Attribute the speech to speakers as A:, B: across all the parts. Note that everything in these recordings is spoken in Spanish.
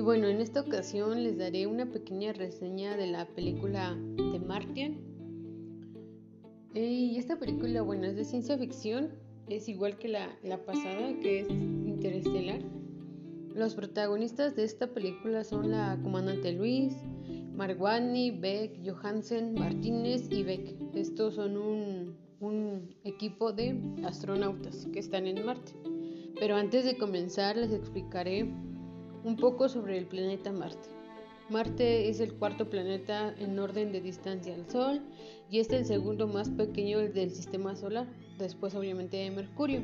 A: bueno, en esta ocasión les daré una pequeña reseña de la película de Martian. Y esta película, bueno, es de ciencia ficción, es igual que la, la pasada, que es Interestelar. Los protagonistas de esta película son la comandante Luis, Marguani, Beck, Johansen, Martínez y Beck. Estos son un, un equipo de astronautas que están en Marte. Pero antes de comenzar les explicaré un poco sobre el planeta Marte. Marte es el cuarto planeta en orden de distancia al Sol y es el segundo más pequeño del sistema solar, después obviamente de Mercurio.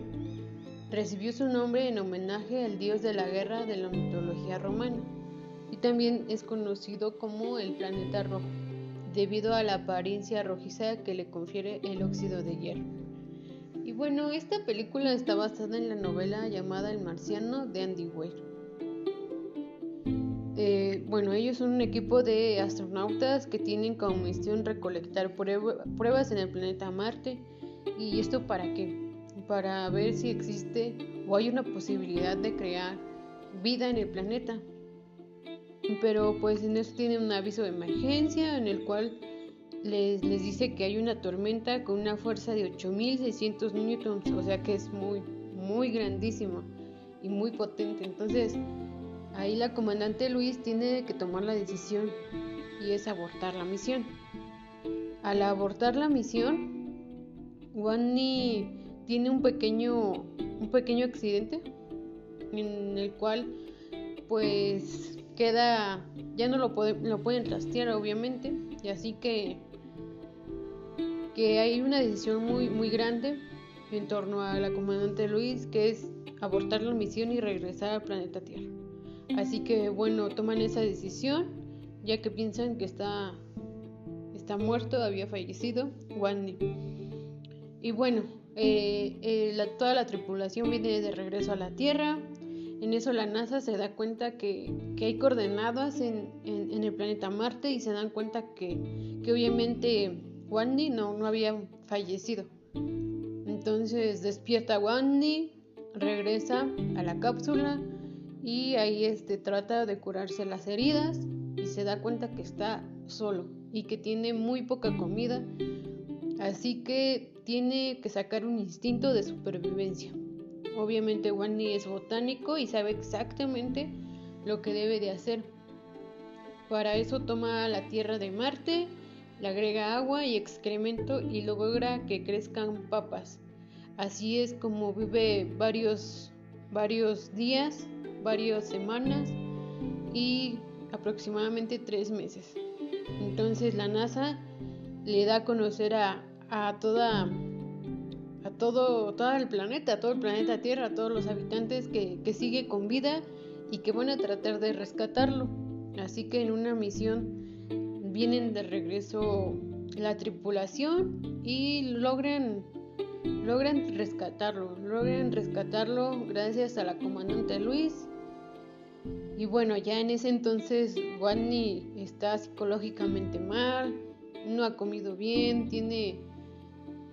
A: Recibió su nombre en homenaje al dios de la guerra de la mitología romana y también es conocido como el planeta rojo, debido a la apariencia rojiza que le confiere el óxido de hierro. Y bueno, esta película está basada en la novela llamada El Marciano de Andy Weir. Eh, bueno, ellos son un equipo de astronautas que tienen como misión recolectar pruebas en el planeta Marte. ¿Y esto para qué? Para ver si existe o hay una posibilidad de crear vida en el planeta. Pero pues en eso tienen un aviso de emergencia en el cual les, les dice que hay una tormenta con una fuerza de 8600 newtons, o sea que es muy, muy grandísimo y muy potente. Entonces, ahí la comandante Luis tiene que tomar la decisión y es abortar la misión. Al abortar la misión, Wani tiene un pequeño, un pequeño accidente en el cual pues queda, ya no lo, lo pueden trastear obviamente, y así que que hay una decisión muy, muy grande en torno a la comandante Luis, que es abortar la misión y regresar al planeta Tierra. Así que bueno, toman esa decisión, ya que piensan que está, está muerto, había fallecido, Wandy. Y bueno, eh, toda la tripulación viene de regreso a la Tierra. En eso la NASA se da cuenta que, hay coordenadas en, el planeta Marte y se dan cuenta que, que obviamente Wandy no, no había fallecido. Entonces despierta Wandy, regresa a la cápsula y ahí este, trata de curarse las heridas y se da cuenta que está solo y que tiene muy poca comida. Así que tiene que sacar un instinto de supervivencia. Obviamente Wandy es botánico y sabe exactamente lo que debe de hacer. Para eso toma la Tierra de Marte le agrega agua y excremento y logra que crezcan papas. Así es como vive varios, varios días, varias semanas y aproximadamente tres meses. Entonces la NASA le da a conocer a, toda a todo, todo el planeta, a todo el planeta Tierra, a todos los habitantes que, que sigue con vida y que van a tratar de rescatarlo. Así que en una misión vienen de regreso la tripulación y logran logran rescatarlo, logran rescatarlo gracias a la comandante Luis. Y bueno, ya en ese entonces Wadney está psicológicamente mal, no ha comido bien, tiene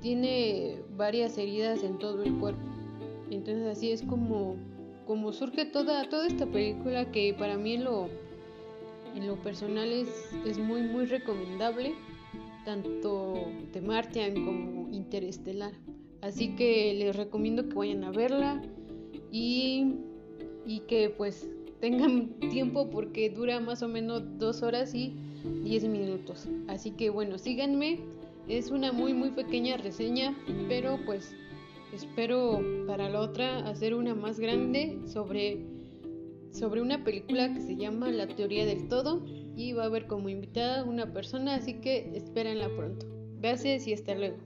A: tiene varias heridas en todo el cuerpo. Entonces así es como como surge toda toda esta película que para mí lo en lo personal es, muy muy recomendable, tanto de Martian como Interestelar. Así que les recomiendo que vayan a verla y, y que pues tengan tiempo porque dura más o menos dos horas y 10 minutos. Así que bueno, síganme. Es una muy muy pequeña reseña, pero pues espero para la otra hacer una más grande sobre sobre una película que se llama La teoría del todo y va a haber como invitada una persona, así que espérenla pronto. Gracias y hasta luego.